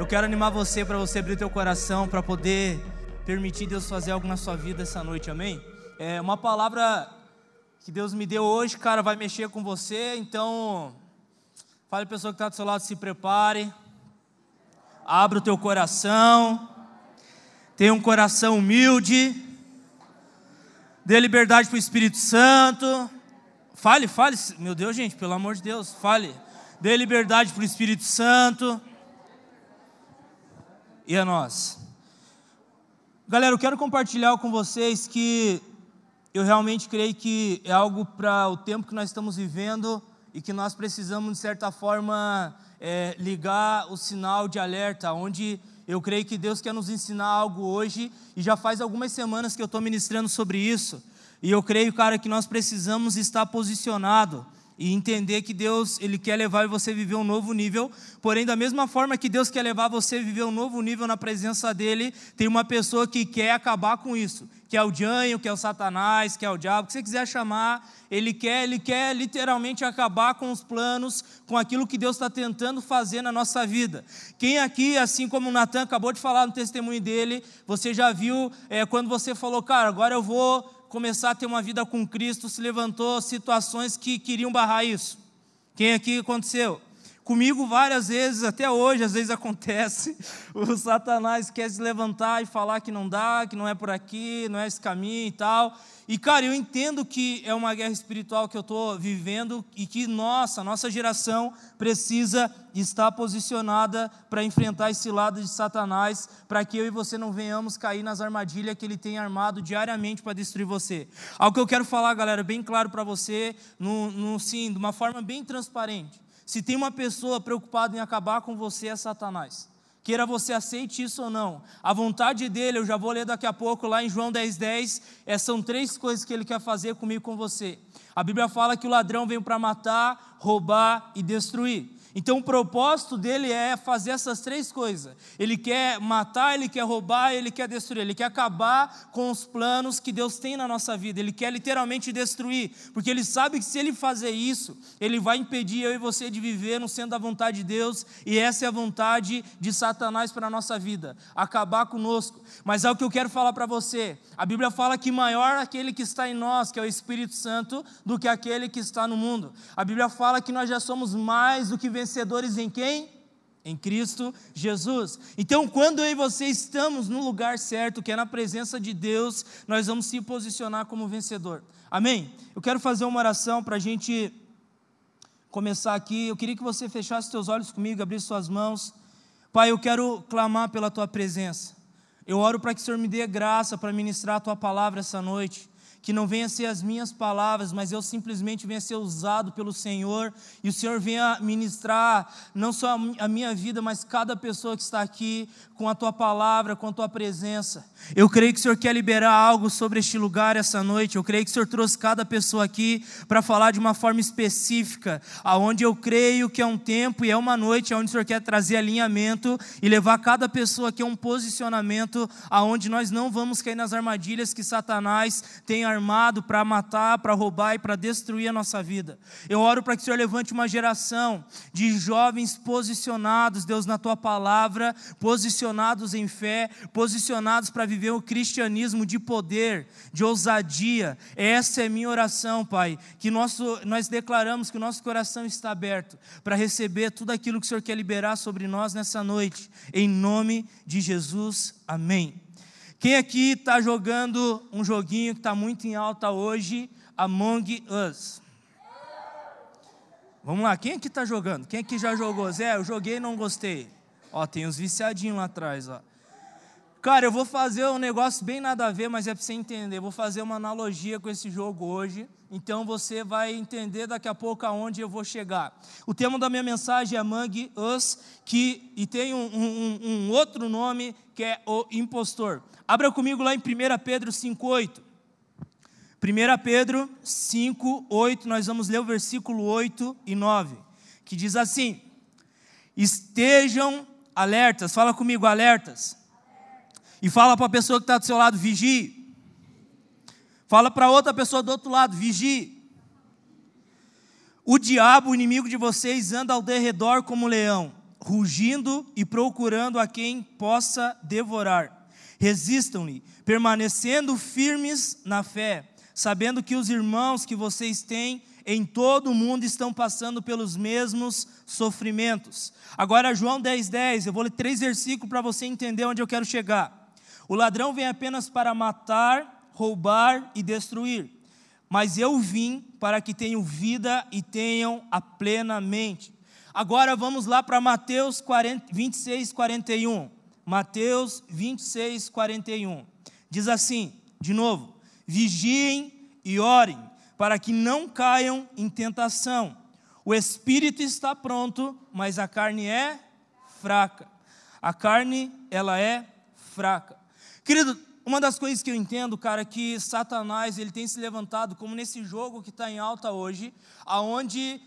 Eu quero animar você para você abrir teu coração para poder permitir Deus fazer algo na sua vida essa noite, amém? É uma palavra que Deus me deu hoje, cara, vai mexer com você, então fale a pessoa que está do seu lado, se prepare, abra o teu coração, tenha um coração humilde, dê liberdade para o Espírito Santo, fale, fale, meu Deus, gente, pelo amor de Deus, fale, dê liberdade para o Espírito Santo e a nós. Galera, eu quero compartilhar com vocês que eu realmente creio que é algo para o tempo que nós estamos vivendo e que nós precisamos, de certa forma, é, ligar o sinal de alerta, onde eu creio que Deus quer nos ensinar algo hoje e já faz algumas semanas que eu estou ministrando sobre isso. E eu creio, cara, que nós precisamos estar posicionado e entender que Deus ele quer levar você a viver um novo nível. Porém, da mesma forma que Deus quer levar você a viver um novo nível na presença dele, tem uma pessoa que quer acabar com isso, que é o Janho, que é o Satanás, que é o diabo, que você quiser chamar, ele quer, ele quer literalmente acabar com os planos, com aquilo que Deus está tentando fazer na nossa vida. Quem aqui, assim como o Natan acabou de falar no testemunho dele, você já viu é, quando você falou, cara, agora eu vou começar a ter uma vida com Cristo, se levantou situações que queriam barrar isso. Quem aqui aconteceu? Comigo várias vezes, até hoje, às vezes acontece, o Satanás quer se levantar e falar que não dá, que não é por aqui, não é esse caminho e tal. E, cara, eu entendo que é uma guerra espiritual que eu estou vivendo e que, nossa, nossa geração precisa estar posicionada para enfrentar esse lado de Satanás, para que eu e você não venhamos cair nas armadilhas que ele tem armado diariamente para destruir você. Algo que eu quero falar, galera, bem claro para você, no, no, sim, de uma forma bem transparente. Se tem uma pessoa preocupada em acabar com você, é Satanás. Queira você aceite isso ou não. A vontade dele, eu já vou ler daqui a pouco lá em João 10,10, 10, é, são três coisas que ele quer fazer comigo com você. A Bíblia fala que o ladrão veio para matar, roubar e destruir. Então o propósito dele é fazer essas três coisas. Ele quer matar, ele quer roubar, ele quer destruir. Ele quer acabar com os planos que Deus tem na nossa vida. Ele quer literalmente destruir, porque ele sabe que se ele fazer isso, ele vai impedir eu e você de viver no centro da vontade de Deus, e essa é a vontade de Satanás para a nossa vida, acabar conosco. Mas é o que eu quero falar para você. A Bíblia fala que maior aquele que está em nós, que é o Espírito Santo, do que aquele que está no mundo. A Bíblia fala que nós já somos mais do que vencedores em quem? Em Cristo Jesus. Então, quando eu e você estamos no lugar certo, que é na presença de Deus, nós vamos se posicionar como vencedor. Amém? Eu quero fazer uma oração para a gente começar aqui. Eu queria que você fechasse seus olhos comigo, abrisse suas mãos. Pai, eu quero clamar pela tua presença. Eu oro para que o Senhor me dê graça para ministrar a tua palavra essa noite que não venha ser as minhas palavras, mas eu simplesmente venha ser usado pelo Senhor e o Senhor venha ministrar não só a minha vida, mas cada pessoa que está aqui com a tua palavra, com a tua presença. Eu creio que o Senhor quer liberar algo sobre este lugar essa noite. Eu creio que o Senhor trouxe cada pessoa aqui para falar de uma forma específica, aonde eu creio que é um tempo e é uma noite onde o Senhor quer trazer alinhamento e levar cada pessoa aqui a um posicionamento aonde nós não vamos cair nas armadilhas que Satanás tem armado para matar, para roubar e para destruir a nossa vida. Eu oro para que o Senhor levante uma geração de jovens posicionados, Deus, na tua palavra, posicionados em fé, posicionados para viver o cristianismo de poder, de ousadia. Essa é minha oração, Pai, que nosso, nós declaramos que o nosso coração está aberto para receber tudo aquilo que o Senhor quer liberar sobre nós nessa noite. Em nome de Jesus, amém. Quem aqui está jogando um joguinho que está muito em alta hoje, Among Us? Vamos lá, quem aqui está jogando? Quem aqui já jogou? Zé, eu joguei e não gostei. Ó, tem os viciadinhos lá atrás, ó. Cara, eu vou fazer um negócio bem nada a ver, mas é para você entender. Vou fazer uma analogia com esse jogo hoje. Então você vai entender daqui a pouco aonde eu vou chegar. O tema da minha mensagem é Among Us, que, e tem um, um, um outro nome que é o impostor. Abra comigo lá em 1 Pedro 5,8. 1 Pedro 5,8, nós vamos ler o versículo 8 e 9, que diz assim: Estejam alertas, fala comigo, alertas. E fala para a pessoa que está do seu lado, vigie. Fala para outra pessoa do outro lado, vigie. O diabo, o inimigo de vocês, anda ao derredor como um leão, rugindo e procurando a quem possa devorar. Resistam-lhe, permanecendo firmes na fé, sabendo que os irmãos que vocês têm em todo o mundo estão passando pelos mesmos sofrimentos. Agora, João 10,10, 10, eu vou ler três versículos para você entender onde eu quero chegar. O ladrão vem apenas para matar, roubar e destruir, mas eu vim para que tenham vida e tenham a plenamente. Agora vamos lá para Mateus 40, 26, 41. Mateus 26, 41. Diz assim, de novo: vigiem e orem, para que não caiam em tentação. O espírito está pronto, mas a carne é fraca. A carne, ela é fraca. Querido, uma das coisas que eu entendo, cara, é que Satanás ele tem se levantado como nesse jogo que está em alta hoje, aonde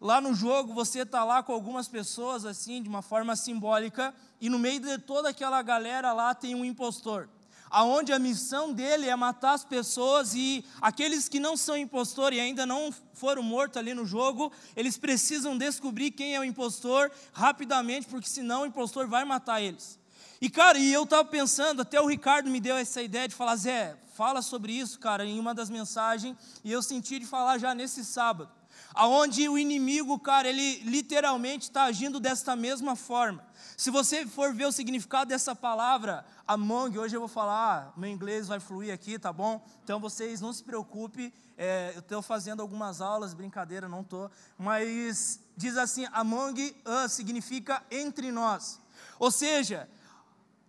Lá no jogo você está lá com algumas pessoas assim, de uma forma simbólica, e no meio de toda aquela galera lá tem um impostor. Aonde a missão dele é matar as pessoas e aqueles que não são impostor e ainda não foram mortos ali no jogo, eles precisam descobrir quem é o impostor rapidamente, porque senão o impostor vai matar eles. E cara, e eu estava pensando, até o Ricardo me deu essa ideia de falar, Zé, fala sobre isso, cara, em uma das mensagens, e eu senti de falar já nesse sábado aonde o inimigo, cara, ele literalmente está agindo desta mesma forma. Se você for ver o significado dessa palavra, among, hoje eu vou falar, meu inglês vai fluir aqui, tá bom? Então vocês não se preocupem, é, eu estou fazendo algumas aulas, brincadeira, não estou, mas diz assim, among us significa entre nós. Ou seja,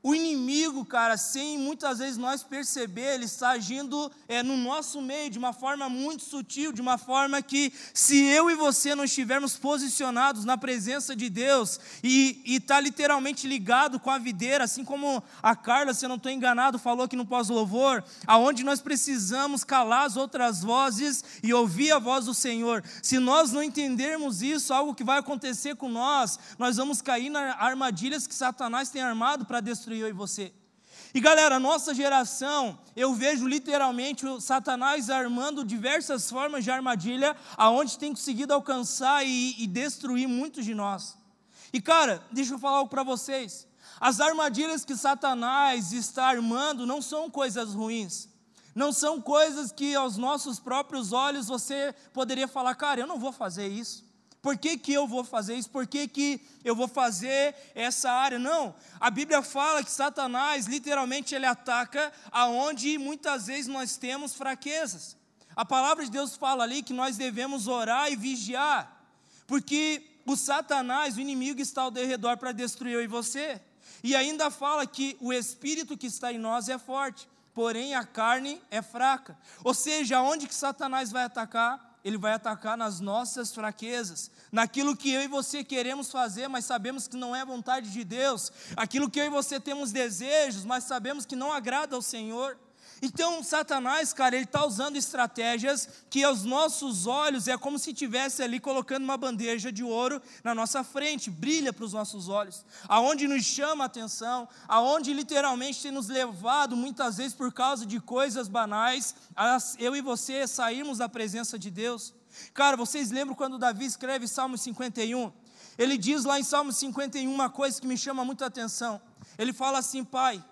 o inimigo, cara, sem muitas vezes nós perceber, ele está agindo é, no nosso meio de uma forma muito sutil, de uma forma que, se eu e você não estivermos posicionados na presença de Deus e está literalmente ligado com a videira, assim como a Carla, se eu não estou enganado, falou aqui no pós-louvor, aonde nós precisamos calar as outras vozes e ouvir a voz do Senhor. Se nós não entendermos isso, algo que vai acontecer com nós, nós vamos cair nas armadilhas que Satanás tem armado para destruir eu e você. E galera, nossa geração, eu vejo literalmente o Satanás armando diversas formas de armadilha, aonde tem conseguido alcançar e, e destruir muitos de nós. E cara, deixa eu falar algo para vocês. As armadilhas que Satanás está armando não são coisas ruins. Não são coisas que aos nossos próprios olhos você poderia falar, cara, eu não vou fazer isso. Por que, que eu vou fazer isso? Por que, que eu vou fazer essa área? Não, a Bíblia fala que Satanás, literalmente, ele ataca aonde muitas vezes nós temos fraquezas. A palavra de Deus fala ali que nós devemos orar e vigiar, porque o Satanás, o inimigo, está ao redor para destruir eu e você. E ainda fala que o espírito que está em nós é forte, porém a carne é fraca. Ou seja, aonde que Satanás vai atacar? Ele vai atacar nas nossas fraquezas, naquilo que eu e você queremos fazer, mas sabemos que não é vontade de Deus, aquilo que eu e você temos desejos, mas sabemos que não agrada ao Senhor. Então, Satanás, cara, ele está usando estratégias que aos nossos olhos é como se estivesse ali colocando uma bandeja de ouro na nossa frente, brilha para os nossos olhos, aonde nos chama a atenção, aonde literalmente tem nos levado, muitas vezes por causa de coisas banais, eu e você sairmos da presença de Deus. Cara, vocês lembram quando Davi escreve Salmo 51? Ele diz lá em Salmo 51 uma coisa que me chama muita atenção. Ele fala assim, Pai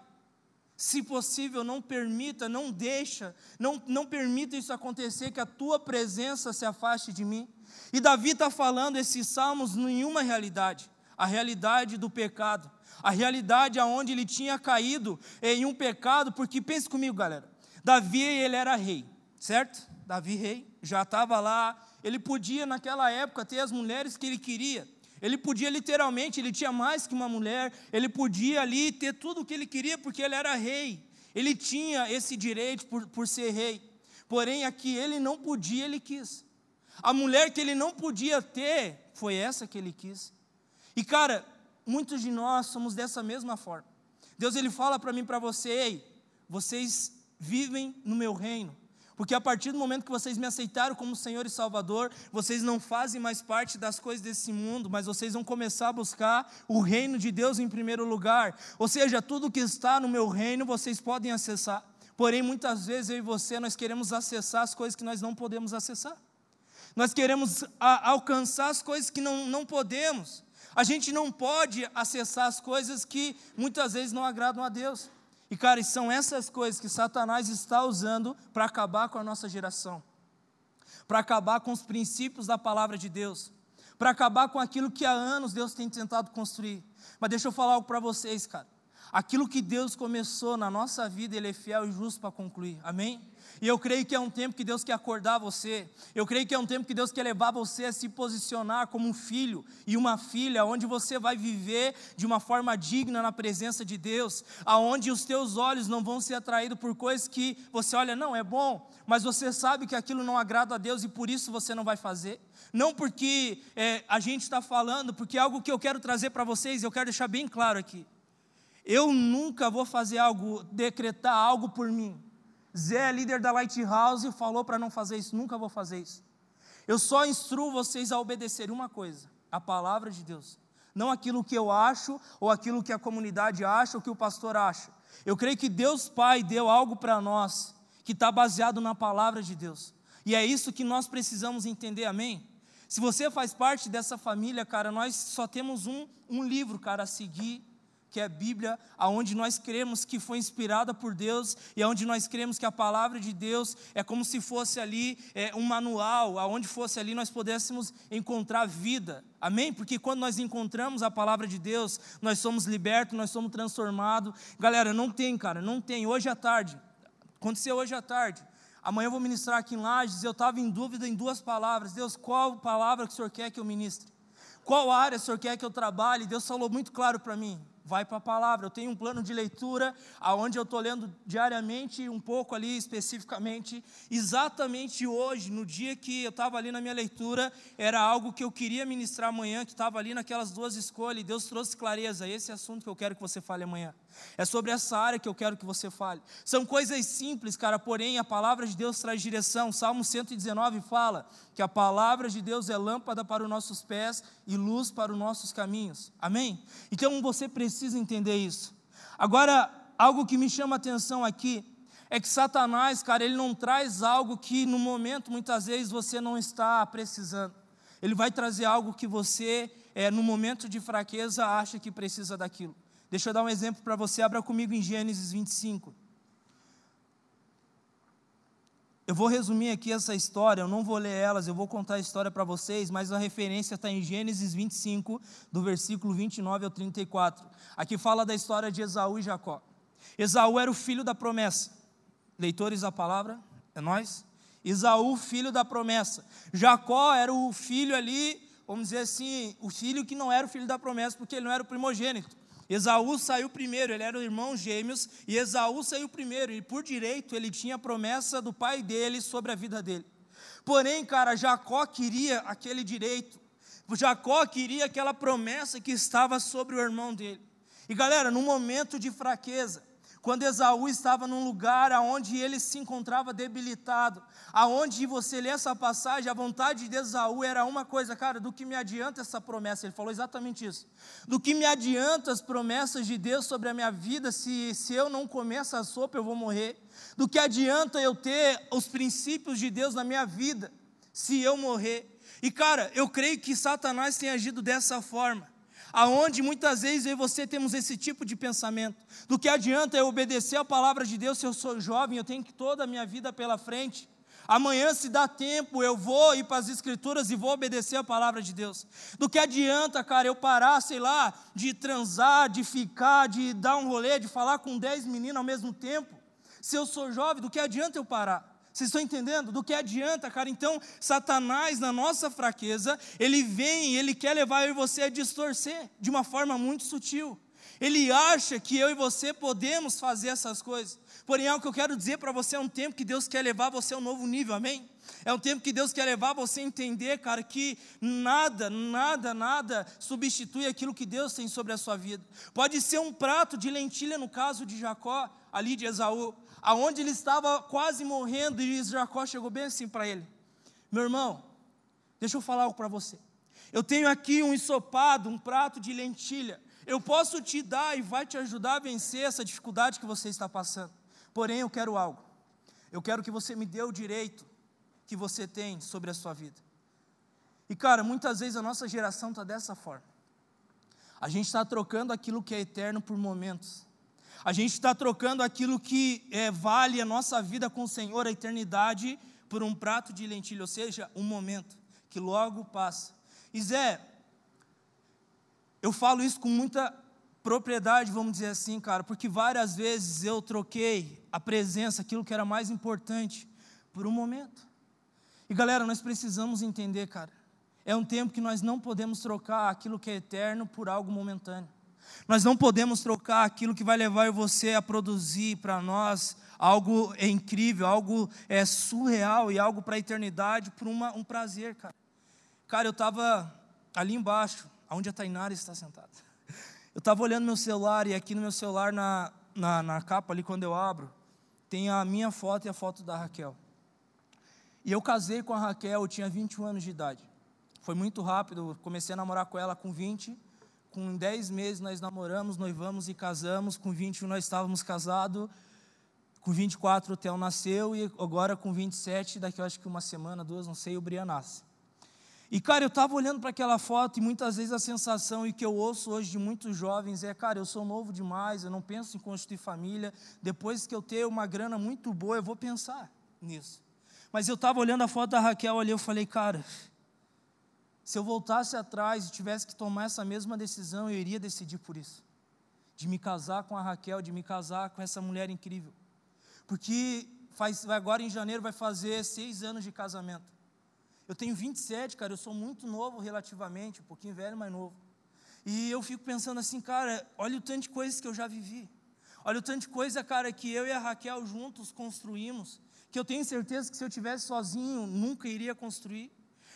se possível, não permita, não deixa, não, não permita isso acontecer, que a tua presença se afaste de mim. E Davi está falando esses salmos em uma realidade, a realidade do pecado, a realidade aonde ele tinha caído em um pecado, porque pense comigo, galera, Davi ele era rei, certo? Davi rei, já estava lá, ele podia naquela época ter as mulheres que ele queria, ele podia literalmente, ele tinha mais que uma mulher, ele podia ali ter tudo o que ele queria, porque ele era rei. Ele tinha esse direito por, por ser rei. Porém, aqui ele não podia, ele quis. A mulher que ele não podia ter, foi essa que ele quis. E cara, muitos de nós somos dessa mesma forma. Deus ele fala para mim, para você, ei, vocês vivem no meu reino. Porque a partir do momento que vocês me aceitaram como Senhor e Salvador, vocês não fazem mais parte das coisas desse mundo, mas vocês vão começar a buscar o reino de Deus em primeiro lugar. Ou seja, tudo que está no meu reino vocês podem acessar. Porém, muitas vezes eu e você nós queremos acessar as coisas que nós não podemos acessar. Nós queremos a, alcançar as coisas que não, não podemos. A gente não pode acessar as coisas que muitas vezes não agradam a Deus. E, cara, são essas coisas que Satanás está usando para acabar com a nossa geração, para acabar com os princípios da palavra de Deus, para acabar com aquilo que há anos Deus tem tentado construir. Mas deixa eu falar algo para vocês, cara. Aquilo que Deus começou na nossa vida, Ele é fiel e justo para concluir. Amém? E eu creio que é um tempo que Deus quer acordar você. Eu creio que é um tempo que Deus quer levar você a se posicionar como um filho e uma filha, onde você vai viver de uma forma digna na presença de Deus, aonde os teus olhos não vão ser atraídos por coisas que você olha, não, é bom, mas você sabe que aquilo não agrada a Deus e por isso você não vai fazer. Não porque é, a gente está falando, porque é algo que eu quero trazer para vocês, eu quero deixar bem claro aqui. Eu nunca vou fazer algo, decretar algo por mim. Zé é líder da Lighthouse falou para não fazer isso, nunca vou fazer isso. Eu só instruo vocês a obedecer uma coisa: a palavra de Deus. Não aquilo que eu acho, ou aquilo que a comunidade acha, ou que o pastor acha. Eu creio que Deus Pai deu algo para nós que está baseado na palavra de Deus. E é isso que nós precisamos entender, amém? Se você faz parte dessa família, cara, nós só temos um, um livro, cara, a seguir que é a Bíblia, aonde nós cremos que foi inspirada por Deus e aonde nós cremos que a palavra de Deus é como se fosse ali é, um manual, aonde fosse ali nós pudéssemos encontrar vida. Amém? Porque quando nós encontramos a palavra de Deus, nós somos libertos, nós somos transformados. Galera, não tem, cara, não tem. Hoje à tarde, aconteceu hoje à tarde. Amanhã eu vou ministrar aqui em Lages. Eu estava em dúvida em duas palavras. Deus, qual palavra que o Senhor quer que eu ministre? Qual área o Senhor quer que eu trabalhe? Deus falou muito claro para mim vai para a palavra. Eu tenho um plano de leitura aonde eu estou lendo diariamente, um pouco ali especificamente. Exatamente hoje, no dia que eu estava ali na minha leitura, era algo que eu queria ministrar amanhã, que estava ali naquelas duas escolhas, e Deus trouxe clareza. Esse assunto que eu quero que você fale amanhã. É sobre essa área que eu quero que você fale. São coisas simples, cara, porém a palavra de Deus traz direção. Salmo 119 fala que a palavra de Deus é lâmpada para os nossos pés e luz para os nossos caminhos. Amém? Então você precisa entender isso. Agora, algo que me chama a atenção aqui é que Satanás, cara, ele não traz algo que no momento muitas vezes você não está precisando. Ele vai trazer algo que você, é, no momento de fraqueza, acha que precisa daquilo. Deixa eu dar um exemplo para você, abra comigo em Gênesis 25. Eu vou resumir aqui essa história, eu não vou ler elas, eu vou contar a história para vocês, mas a referência está em Gênesis 25, do versículo 29 ao 34. Aqui fala da história de Esaú e Jacó. Esaú era o filho da promessa. Leitores da palavra, é nós? Esaú, filho da promessa. Jacó era o filho ali, vamos dizer assim, o filho que não era o filho da promessa, porque ele não era o primogênito. Esaú saiu primeiro, ele era o irmão gêmeos, e Esaú saiu primeiro, e por direito ele tinha a promessa do pai dele sobre a vida dele. Porém, cara, Jacó queria aquele direito, Jacó queria aquela promessa que estava sobre o irmão dele. E galera, no momento de fraqueza, quando Esaú estava num lugar aonde ele se encontrava debilitado, aonde você lê essa passagem, a vontade de Esaú era uma coisa, cara, do que me adianta essa promessa? Ele falou exatamente isso. Do que me adianta as promessas de Deus sobre a minha vida se, se eu não comer essa sopa eu vou morrer? Do que adianta eu ter os princípios de Deus na minha vida se eu morrer? E cara, eu creio que Satanás tem agido dessa forma aonde muitas vezes eu e você temos esse tipo de pensamento. Do que adianta eu obedecer a palavra de Deus se eu sou jovem, eu tenho toda a minha vida pela frente. Amanhã, se dá tempo, eu vou ir para as Escrituras e vou obedecer a palavra de Deus. Do que adianta, cara, eu parar, sei lá, de transar, de ficar, de dar um rolê, de falar com dez meninos ao mesmo tempo? Se eu sou jovem, do que adianta eu parar? Vocês estão entendendo? Do que adianta, cara? Então, Satanás, na nossa fraqueza, ele vem, ele quer levar eu e você a distorcer de uma forma muito sutil. Ele acha que eu e você podemos fazer essas coisas. Porém, algo que eu quero dizer para você é um tempo que Deus quer levar você a um novo nível, amém? É um tempo que Deus quer levar você a entender, cara, que nada, nada, nada substitui aquilo que Deus tem sobre a sua vida. Pode ser um prato de lentilha, no caso de Jacó, ali de Esaú, aonde ele estava quase morrendo, e Jacó chegou bem assim para ele: Meu irmão, deixa eu falar algo para você. Eu tenho aqui um ensopado, um prato de lentilha. Eu posso te dar e vai te ajudar a vencer essa dificuldade que você está passando. Porém, eu quero algo. Eu quero que você me dê o direito que você tem sobre a sua vida. E cara, muitas vezes a nossa geração está dessa forma. A gente está trocando aquilo que é eterno por momentos. A gente está trocando aquilo que é, vale a nossa vida com o Senhor, a eternidade, por um prato de lentilha, ou seja, um momento que logo passa. E Zé, eu falo isso com muita propriedade, vamos dizer assim, cara, porque várias vezes eu troquei a presença, aquilo que era mais importante, por um momento. E galera, nós precisamos entender, cara, é um tempo que nós não podemos trocar aquilo que é eterno por algo momentâneo. Nós não podemos trocar aquilo que vai levar você a produzir para nós algo incrível, algo é, surreal e algo para a eternidade por uma, um prazer, cara. Cara, eu estava ali embaixo, onde a Tainara está sentada. Eu estava olhando meu celular e aqui no meu celular, na, na, na capa ali, quando eu abro, tem a minha foto e a foto da Raquel. E eu casei com a Raquel, eu tinha 21 anos de idade. Foi muito rápido, comecei a namorar com ela com 20. Com 10 meses nós namoramos, noivamos e casamos. Com 21 nós estávamos casados. Com 24 o Theo nasceu e agora com 27, daqui eu acho que uma semana, duas, não sei, o Brian nasce. E cara, eu estava olhando para aquela foto e muitas vezes a sensação e que eu ouço hoje de muitos jovens é, cara, eu sou novo demais, eu não penso em constituir família. Depois que eu ter uma grana muito boa, eu vou pensar nisso. Mas eu estava olhando a foto da Raquel ali, eu falei, cara, se eu voltasse atrás e tivesse que tomar essa mesma decisão, eu iria decidir por isso. De me casar com a Raquel, de me casar com essa mulher incrível. Porque faz, agora em janeiro vai fazer seis anos de casamento. Eu tenho 27, cara, eu sou muito novo relativamente, um pouquinho velho, mas novo. E eu fico pensando assim, cara, olha o tanto de coisas que eu já vivi. Olha o tanto de coisa, cara, que eu e a Raquel juntos construímos, que eu tenho certeza que se eu tivesse sozinho, nunca iria construir.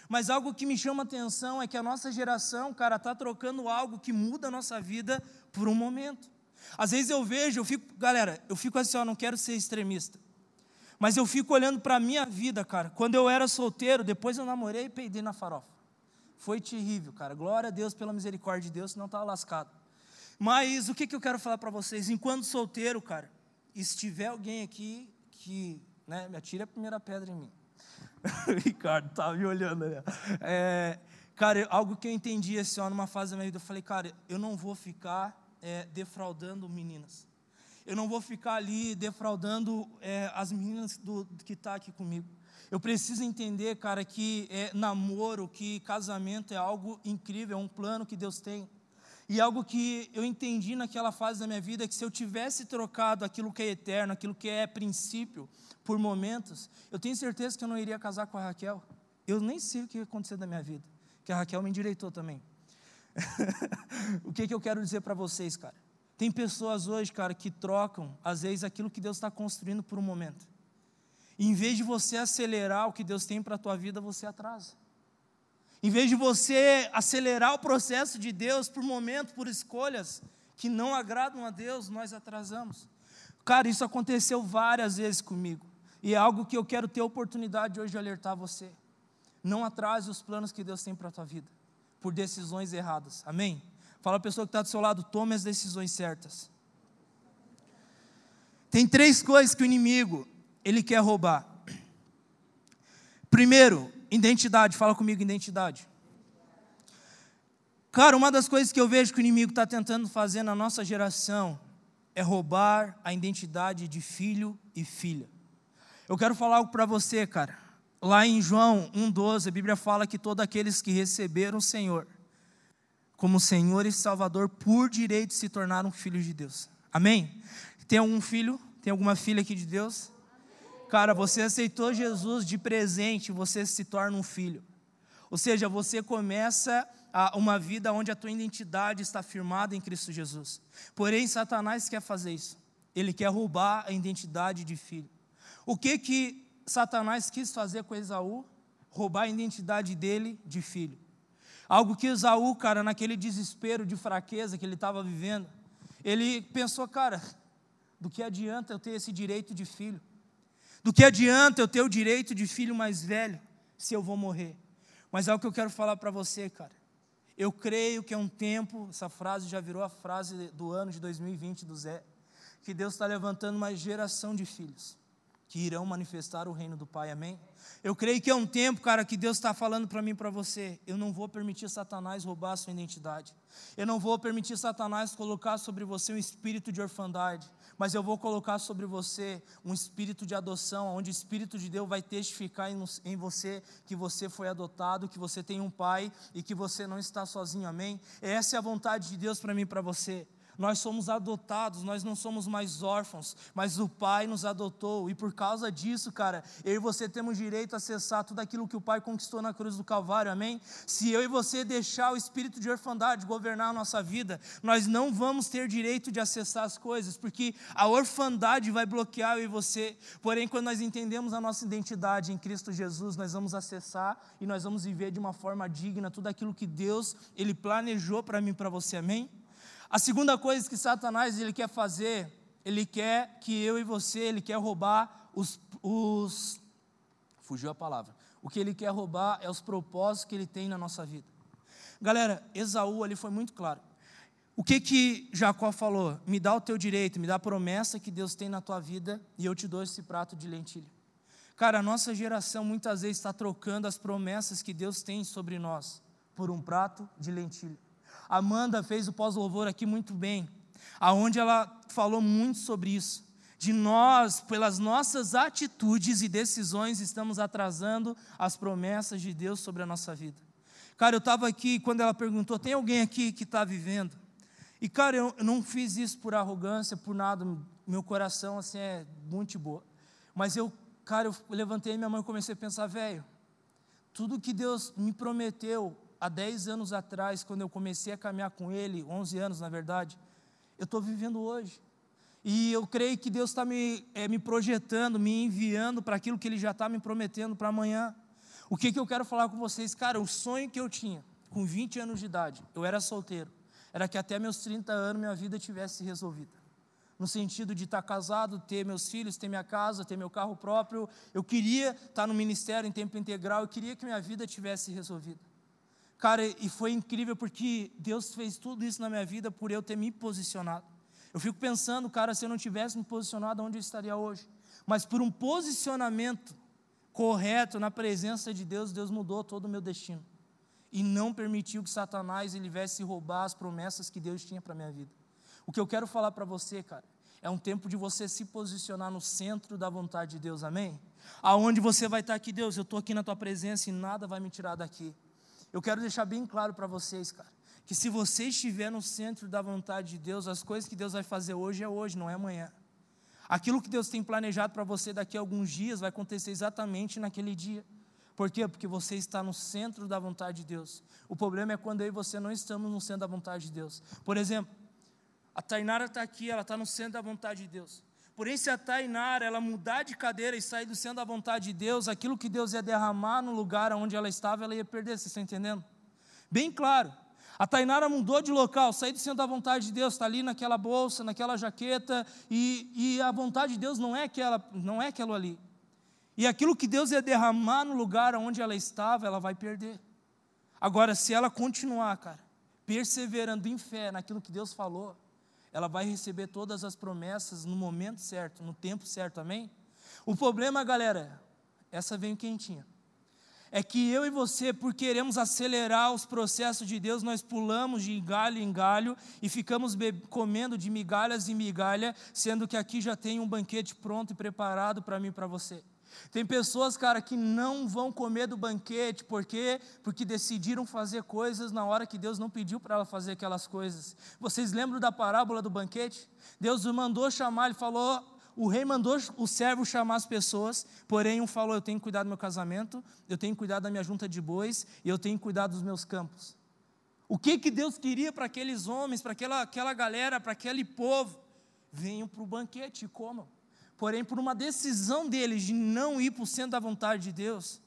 Mas algo que me chama atenção é que a nossa geração, cara, está trocando algo que muda a nossa vida por um momento. Às vezes eu vejo, eu fico, galera, eu fico assim, ó, não quero ser extremista. Mas eu fico olhando para a minha vida, cara. Quando eu era solteiro, depois eu namorei e peidei na farofa. Foi terrível, cara. Glória a Deus pela misericórdia de Deus, senão estava lascado. Mas o que, que eu quero falar para vocês? Enquanto solteiro, cara, e se tiver alguém aqui que né, me atire a primeira pedra em mim. Ricardo estava me olhando ali. É, cara, algo que eu entendi assim, ó, numa fase da minha vida, eu falei, cara, eu não vou ficar é, defraudando meninas. Eu não vou ficar ali defraudando é, as meninas do, que estão tá aqui comigo. Eu preciso entender, cara, que é, namoro, que casamento é algo incrível, é um plano que Deus tem. E algo que eu entendi naquela fase da minha vida é que se eu tivesse trocado aquilo que é eterno, aquilo que é princípio, por momentos, eu tenho certeza que eu não iria casar com a Raquel. Eu nem sei o que ia acontecer da minha vida, que a Raquel me endireitou também. o que, que eu quero dizer para vocês, cara? Tem pessoas hoje, cara, que trocam, às vezes, aquilo que Deus está construindo por um momento. E, em vez de você acelerar o que Deus tem para a tua vida, você atrasa. Em vez de você acelerar o processo de Deus por momento, por escolhas que não agradam a Deus, nós atrasamos. Cara, isso aconteceu várias vezes comigo. E é algo que eu quero ter a oportunidade hoje de alertar você. Não atrase os planos que Deus tem para a tua vida por decisões erradas. Amém? Fala a pessoa que está do seu lado, tome as decisões certas. Tem três coisas que o inimigo ele quer roubar. Primeiro, Identidade, fala comigo, identidade. Cara, uma das coisas que eu vejo que o inimigo está tentando fazer na nossa geração é roubar a identidade de filho e filha. Eu quero falar algo para você, cara. Lá em João 1,12, a Bíblia fala que todos aqueles que receberam o Senhor como Senhor e Salvador, por direito se tornaram filhos de Deus. Amém? Tem algum filho? Tem alguma filha aqui de Deus? Cara, você aceitou Jesus de presente, você se torna um filho. Ou seja, você começa uma vida onde a tua identidade está firmada em Cristo Jesus. Porém, Satanás quer fazer isso. Ele quer roubar a identidade de filho. O que que Satanás quis fazer com Esaú? Roubar a identidade dele de filho. Algo que Esaú, cara, naquele desespero de fraqueza que ele estava vivendo, ele pensou, cara, do que adianta eu ter esse direito de filho? Do que adianta eu ter o direito de filho mais velho se eu vou morrer? Mas é o que eu quero falar para você, cara. Eu creio que é um tempo, essa frase já virou a frase do ano de 2020 do Zé, que Deus está levantando uma geração de filhos. Que irão manifestar o reino do Pai, amém? Eu creio que é um tempo, cara, que Deus está falando para mim e para você. Eu não vou permitir Satanás roubar a sua identidade. Eu não vou permitir Satanás colocar sobre você um espírito de orfandade. Mas eu vou colocar sobre você um espírito de adoção, onde o Espírito de Deus vai testificar em você que você foi adotado, que você tem um pai e que você não está sozinho, amém? Essa é a vontade de Deus para mim e para você. Nós somos adotados, nós não somos mais órfãos, mas o Pai nos adotou, e por causa disso, cara, eu e você temos direito a acessar tudo aquilo que o Pai conquistou na cruz do Calvário, amém? Se eu e você deixar o espírito de orfandade governar a nossa vida, nós não vamos ter direito de acessar as coisas, porque a orfandade vai bloquear eu e você. Porém, quando nós entendemos a nossa identidade em Cristo Jesus, nós vamos acessar e nós vamos viver de uma forma digna tudo aquilo que Deus ele planejou para mim e para você, amém? A segunda coisa que Satanás ele quer fazer, ele quer que eu e você, ele quer roubar os, os fugiu a palavra. O que ele quer roubar é os propósitos que ele tem na nossa vida. Galera, Esaú ali foi muito claro. O que que Jacó falou? Me dá o teu direito, me dá a promessa que Deus tem na tua vida e eu te dou esse prato de lentilha. Cara, a nossa geração muitas vezes está trocando as promessas que Deus tem sobre nós por um prato de lentilha. Amanda fez o pós-louvor aqui muito bem, aonde ela falou muito sobre isso. De nós, pelas nossas atitudes e decisões, estamos atrasando as promessas de Deus sobre a nossa vida. Cara, eu estava aqui quando ela perguntou: tem alguém aqui que está vivendo? E, cara, eu não fiz isso por arrogância, por nada. Meu coração, assim, é muito boa. Mas eu, cara, eu levantei minha mão e comecei a pensar: velho, tudo que Deus me prometeu há 10 anos atrás, quando eu comecei a caminhar com Ele, 11 anos na verdade, eu estou vivendo hoje. E eu creio que Deus está me, é, me projetando, me enviando para aquilo que Ele já está me prometendo para amanhã. O que, que eu quero falar com vocês? Cara, o sonho que eu tinha, com 20 anos de idade, eu era solteiro, era que até meus 30 anos minha vida tivesse resolvida. No sentido de estar tá casado, ter meus filhos, ter minha casa, ter meu carro próprio. Eu queria estar tá no ministério em tempo integral, eu queria que minha vida tivesse resolvida. Cara, e foi incrível porque Deus fez tudo isso na minha vida por eu ter me posicionado. Eu fico pensando, cara, se eu não tivesse me posicionado, onde eu estaria hoje? Mas por um posicionamento correto na presença de Deus, Deus mudou todo o meu destino. E não permitiu que Satanás ele viesse roubar as promessas que Deus tinha para minha vida. O que eu quero falar para você, cara, é um tempo de você se posicionar no centro da vontade de Deus, amém? Aonde você vai estar aqui, Deus, eu estou aqui na tua presença e nada vai me tirar daqui. Eu quero deixar bem claro para vocês, cara, que se você estiver no centro da vontade de Deus, as coisas que Deus vai fazer hoje é hoje, não é amanhã. Aquilo que Deus tem planejado para você daqui a alguns dias vai acontecer exatamente naquele dia. Por quê? Porque você está no centro da vontade de Deus. O problema é quando eu e você não estamos no centro da vontade de Deus. Por exemplo, a Tainara está aqui, ela está no centro da vontade de Deus. Porém, se a Tainara ela mudar de cadeira e sair do centro da vontade de Deus, aquilo que Deus ia derramar no lugar onde ela estava, ela ia perder. Vocês estão entendendo? Bem claro. A Tainara mudou de local, saiu do centro da vontade de Deus, está ali naquela bolsa, naquela jaqueta, e, e a vontade de Deus não é aquela, não é aquilo ali. E aquilo que Deus ia derramar no lugar onde ela estava, ela vai perder. Agora, se ela continuar, cara, perseverando em fé naquilo que Deus falou, ela vai receber todas as promessas no momento certo, no tempo certo, amém? O problema, galera, essa vem quentinha. É que eu e você, por queremos acelerar os processos de Deus, nós pulamos de galho em galho e ficamos comendo de migalhas em migalha, sendo que aqui já tem um banquete pronto e preparado para mim e para você. Tem pessoas, cara, que não vão comer do banquete, por quê? Porque decidiram fazer coisas na hora que Deus não pediu para ela fazer aquelas coisas. Vocês lembram da parábola do banquete? Deus o mandou chamar, ele falou, o rei mandou o servo chamar as pessoas, porém um falou: Eu tenho que cuidar do meu casamento, eu tenho que cuidar da minha junta de bois e eu tenho que cuidar dos meus campos. O que, que Deus queria para aqueles homens, para aquela, aquela galera, para aquele povo? Venham para o banquete e comam. Porém, por uma decisão deles de não ir para o centro da vontade de Deus,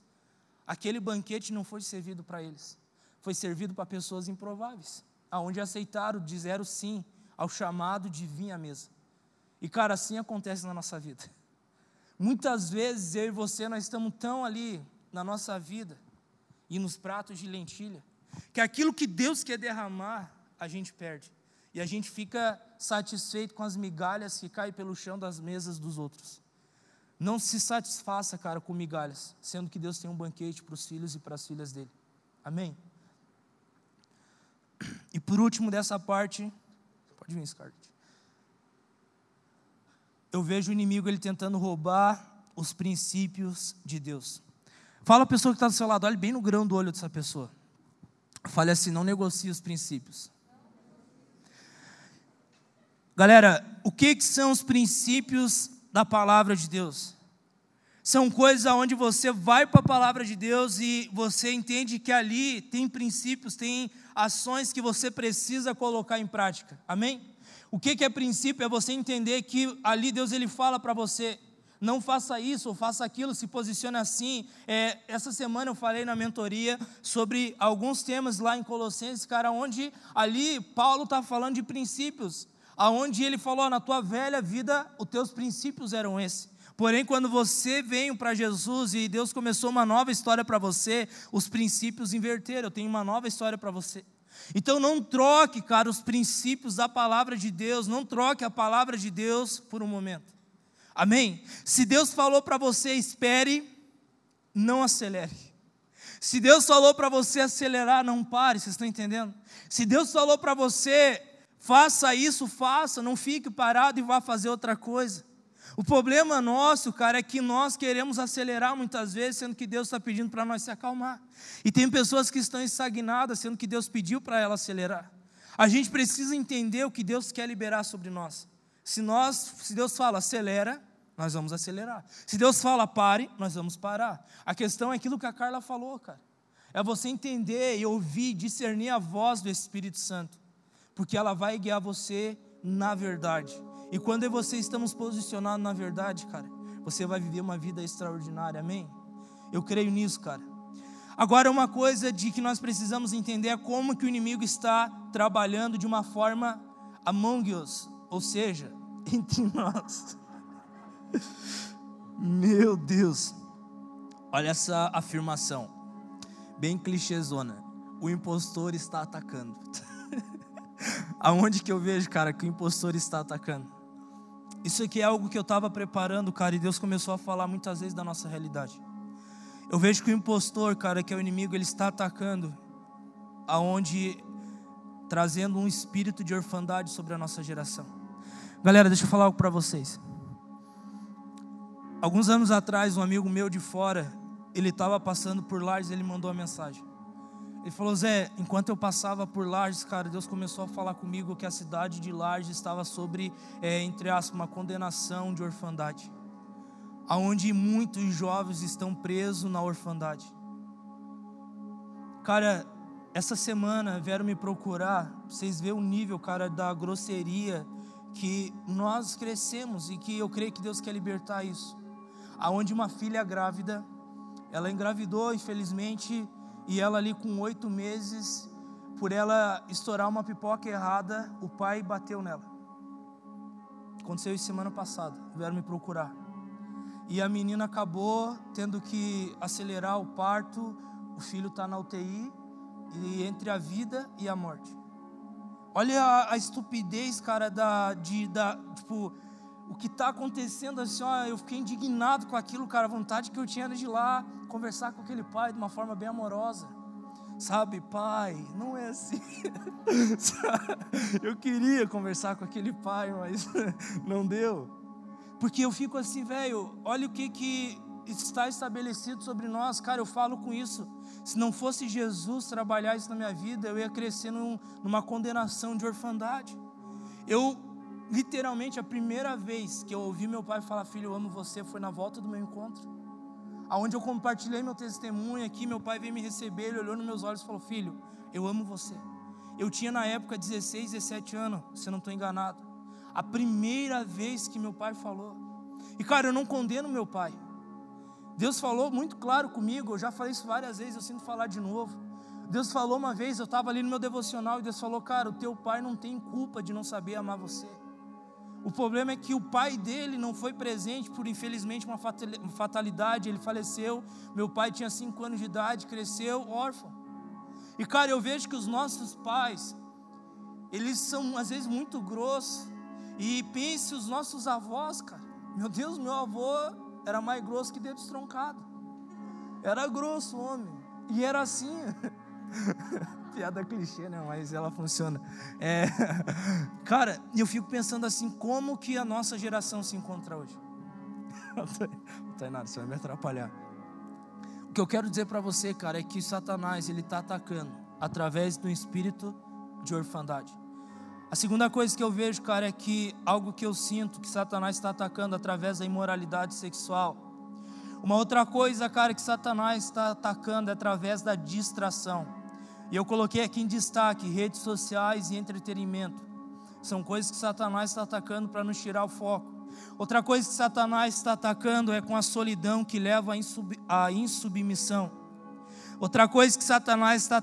aquele banquete não foi servido para eles. Foi servido para pessoas improváveis, aonde aceitaram, disseram sim ao chamado de vir à mesa. E cara, assim acontece na nossa vida. Muitas vezes eu e você nós estamos tão ali na nossa vida e nos pratos de lentilha, que aquilo que Deus quer derramar, a gente perde. E a gente fica satisfeito com as migalhas que caem pelo chão das mesas dos outros. Não se satisfaça, cara, com migalhas, sendo que Deus tem um banquete para os filhos e para as filhas dele. Amém? E por último dessa parte, pode vir, Scarlett. Eu vejo o inimigo ele tentando roubar os princípios de Deus. Fala a pessoa que está do seu lado, olhe bem no grão do olho dessa pessoa. Fale assim: não negocie os princípios. Galera, o que, que são os princípios da palavra de Deus? São coisas onde você vai para a palavra de Deus e você entende que ali tem princípios, tem ações que você precisa colocar em prática. Amém? O que, que é princípio? É você entender que ali Deus ele fala para você, não faça isso ou faça aquilo, se posicione assim. É, essa semana eu falei na mentoria sobre alguns temas lá em Colossenses, cara, onde ali Paulo está falando de princípios, aonde ele falou, na tua velha vida, os teus princípios eram esses. Porém, quando você veio para Jesus e Deus começou uma nova história para você, os princípios inverteram. Eu tenho uma nova história para você. Então não troque, cara, os princípios da palavra de Deus, não troque a palavra de Deus por um momento. Amém? Se Deus falou para você espere, não acelere. Se Deus falou para você acelerar, não pare, vocês estão entendendo? Se Deus falou para você faça isso, faça, não fique parado e vá fazer outra coisa. O problema nosso, cara, é que nós queremos acelerar muitas vezes, sendo que Deus está pedindo para nós se acalmar. E tem pessoas que estão estagnadas, sendo que Deus pediu para ela acelerar. A gente precisa entender o que Deus quer liberar sobre nós. Se nós, se Deus fala acelera, nós vamos acelerar. Se Deus fala pare, nós vamos parar. A questão é aquilo que a Carla falou, cara. É você entender e ouvir, discernir a voz do Espírito Santo, porque ela vai guiar você na verdade. E quando você estamos posicionados na verdade, cara, você vai viver uma vida extraordinária, amém? Eu creio nisso, cara. Agora, uma coisa de que nós precisamos entender é como que o inimigo está trabalhando de uma forma among us, ou seja, entre nós. Meu Deus, olha essa afirmação, bem clichêzona. O impostor está atacando. Aonde que eu vejo, cara, que o impostor está atacando? Isso aqui é algo que eu estava preparando, cara, e Deus começou a falar muitas vezes da nossa realidade. Eu vejo que o impostor, cara, que é o inimigo, ele está atacando, aonde trazendo um espírito de orfandade sobre a nossa geração. Galera, deixa eu falar algo para vocês. Alguns anos atrás, um amigo meu de fora, ele estava passando por Lages, ele mandou uma mensagem. Ele falou, Zé, enquanto eu passava por Lages, cara, Deus começou a falar comigo que a cidade de Lages estava sobre, é, entre aspas, uma condenação de orfandade. Aonde muitos jovens estão presos na orfandade. Cara, essa semana vieram me procurar, vocês vêem o nível, cara, da grosseria que nós crescemos e que eu creio que Deus quer libertar isso. Aonde uma filha grávida, ela engravidou, infelizmente, e ela ali com oito meses, por ela estourar uma pipoca errada, o pai bateu nela. Aconteceu isso semana passada, vieram me procurar. E a menina acabou tendo que acelerar o parto, o filho está na UTI, e entre a vida e a morte. Olha a, a estupidez, cara, da, de, da, tipo, o que está acontecendo assim, ó, eu fiquei indignado com aquilo, cara, a vontade que eu tinha de ir lá conversar com aquele pai de uma forma bem amorosa. Sabe, pai, não é assim. eu queria conversar com aquele pai, mas não deu. Porque eu fico assim, velho, olha o que, que está estabelecido sobre nós, cara, eu falo com isso. Se não fosse Jesus trabalhar isso na minha vida, eu ia crescer num, numa condenação de orfandade. Eu, literalmente, a primeira vez que eu ouvi meu pai falar, filho, eu amo você, foi na volta do meu encontro aonde eu compartilhei meu testemunho aqui, meu pai veio me receber, ele olhou nos meus olhos e falou: Filho, eu amo você. Eu tinha na época 16, 17 anos, se não estou enganado. A primeira vez que meu pai falou. E cara, eu não condeno meu pai. Deus falou muito claro comigo, eu já falei isso várias vezes, eu sinto falar de novo. Deus falou uma vez, eu estava ali no meu devocional e Deus falou: Cara, o teu pai não tem culpa de não saber amar você. O problema é que o pai dele não foi presente por, infelizmente, uma fatalidade. Ele faleceu. Meu pai tinha cinco anos de idade, cresceu órfão. E, cara, eu vejo que os nossos pais, eles são, às vezes, muito grossos. E pense os nossos avós, cara. Meu Deus, meu avô era mais grosso que dedo estroncado. Era grosso homem. E era assim. Piada clichê, né? Mas ela funciona. É... Cara, eu fico pensando assim, como que a nossa geração se encontra hoje? Tem nada, você vai me atrapalhar. O que eu quero dizer para você, cara, é que Satanás ele está atacando através do espírito de orfandade. A segunda coisa que eu vejo, cara, é que algo que eu sinto que Satanás está atacando através da imoralidade sexual. Uma outra coisa, cara, que Satanás está atacando é através da distração. E eu coloquei aqui em destaque redes sociais e entretenimento. São coisas que Satanás está atacando para nos tirar o foco. Outra coisa que Satanás está atacando é com a solidão que leva à insubmissão. Outra coisa que Satanás está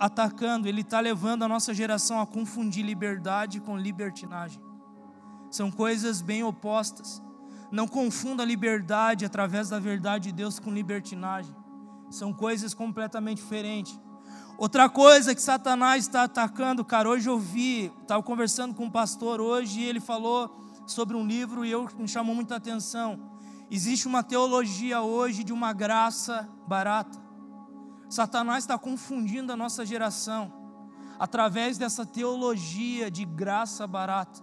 atacando, ele está levando a nossa geração a confundir liberdade com libertinagem. São coisas bem opostas. Não confunda liberdade através da verdade de Deus com libertinagem. São coisas completamente diferentes. Outra coisa que Satanás está atacando, cara, hoje eu vi, estava conversando com um pastor hoje e ele falou sobre um livro e eu me chamou muita atenção. Existe uma teologia hoje de uma graça barata. Satanás está confundindo a nossa geração através dessa teologia de graça barata,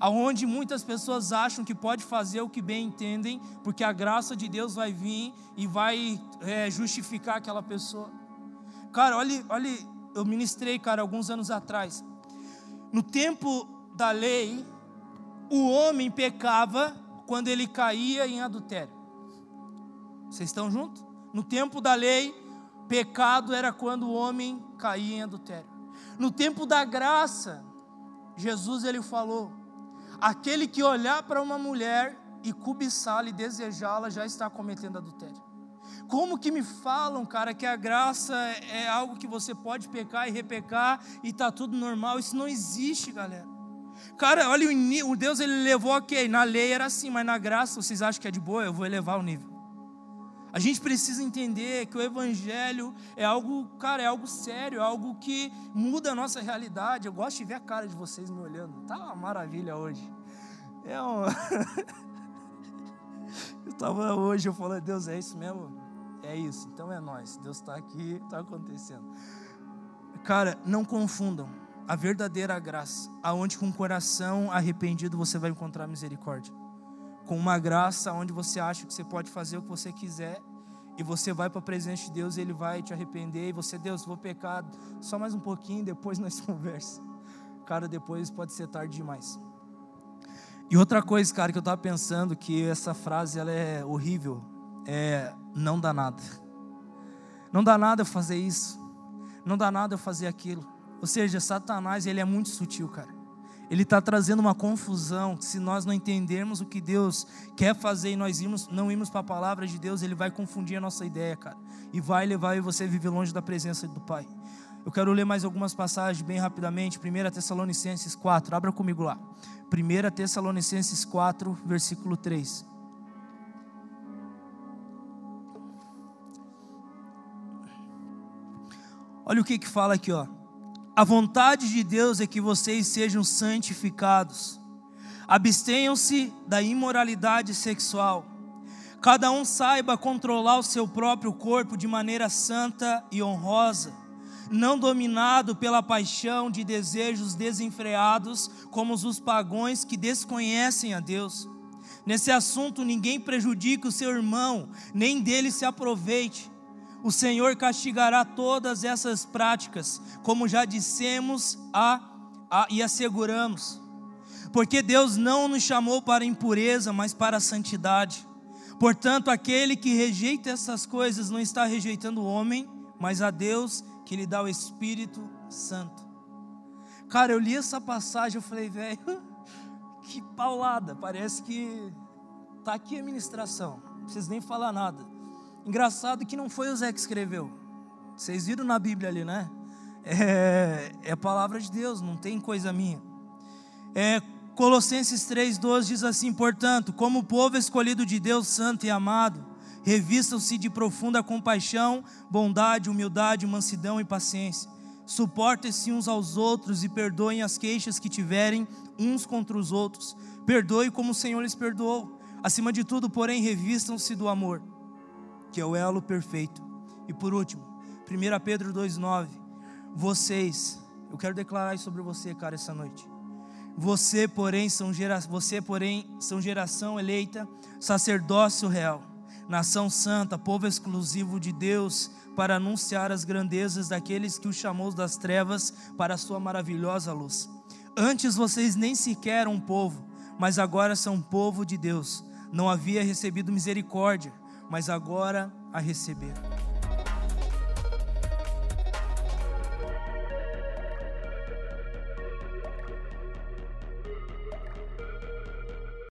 aonde muitas pessoas acham que pode fazer o que bem entendem, porque a graça de Deus vai vir e vai é, justificar aquela pessoa. Cara, olha, olha, eu ministrei, cara, alguns anos atrás. No tempo da lei, o homem pecava quando ele caía em adultério. Vocês estão juntos? No tempo da lei, Pecado era quando o homem caía em adultério. No tempo da graça, Jesus ele falou: aquele que olhar para uma mulher e cobiçá-la e desejá-la já está cometendo adultério. Como que me falam, cara, que a graça é algo que você pode pecar e repecar e tá tudo normal? Isso não existe, galera. Cara, olha o Deus ele levou ok, na lei era assim, mas na graça vocês acham que é de boa? Eu vou elevar o nível. A gente precisa entender que o Evangelho é algo, cara, é algo sério, é algo que muda a nossa realidade. Eu gosto de ver a cara de vocês me olhando. Tá uma maravilha hoje. É um... eu estava hoje, eu falei, Deus, é isso mesmo? É isso, então é nós. Deus está aqui, está acontecendo. Cara, não confundam a verdadeira graça, aonde com o coração arrependido você vai encontrar misericórdia com uma graça onde você acha que você pode fazer o que você quiser e você vai para a presença de Deus, e ele vai te arrepender e você, Deus, vou pecar só mais um pouquinho, depois nós conversa. Cara, depois pode ser tarde demais. E outra coisa, cara, que eu estava pensando que essa frase ela é horrível, é não dá nada. Não dá nada eu fazer isso. Não dá nada eu fazer aquilo. Ou seja, Satanás, ele é muito sutil, cara ele está trazendo uma confusão. Se nós não entendermos o que Deus quer fazer e nós irmos, não irmos para a palavra de Deus, ele vai confundir a nossa ideia, cara, e vai levar você a viver longe da presença do Pai. Eu quero ler mais algumas passagens bem rapidamente. 1 Tessalonicenses 4, abra comigo lá. 1 Tessalonicenses 4, versículo 3. Olha o que que fala aqui, ó. A vontade de Deus é que vocês sejam santificados. Abstenham-se da imoralidade sexual. Cada um saiba controlar o seu próprio corpo de maneira santa e honrosa, não dominado pela paixão de desejos desenfreados, como os pagões que desconhecem a Deus. Nesse assunto, ninguém prejudique o seu irmão, nem dele se aproveite o Senhor castigará todas essas práticas, como já dissemos a, a, e asseguramos. Porque Deus não nos chamou para impureza, mas para santidade. Portanto, aquele que rejeita essas coisas não está rejeitando o homem, mas a Deus que lhe dá o Espírito Santo. Cara, eu li essa passagem, eu falei, velho, que paulada, parece que está aqui a ministração, não preciso nem falar nada. Engraçado que não foi o Zé que escreveu. Vocês viram na Bíblia ali, né? É, é a palavra de Deus, não tem coisa minha. É, Colossenses 3,12 diz assim: Portanto, como povo escolhido de Deus, santo e amado, revistam-se de profunda compaixão, bondade, humildade, mansidão e paciência. Suportem-se uns aos outros e perdoem as queixas que tiverem uns contra os outros. Perdoe como o Senhor lhes perdoou. Acima de tudo, porém, revistam-se do amor, que é o elo perfeito. E por último, 1 Pedro 2,9. Vocês, eu quero declarar isso sobre você, cara, essa noite. Você, porém, são gera, você, porém, são geração eleita, sacerdócio real, nação santa, povo exclusivo de Deus, para anunciar as grandezas daqueles que o chamou das trevas para a sua maravilhosa luz. Antes vocês nem sequer eram um povo, mas agora são povo de Deus. Não havia recebido misericórdia, mas agora a receberam.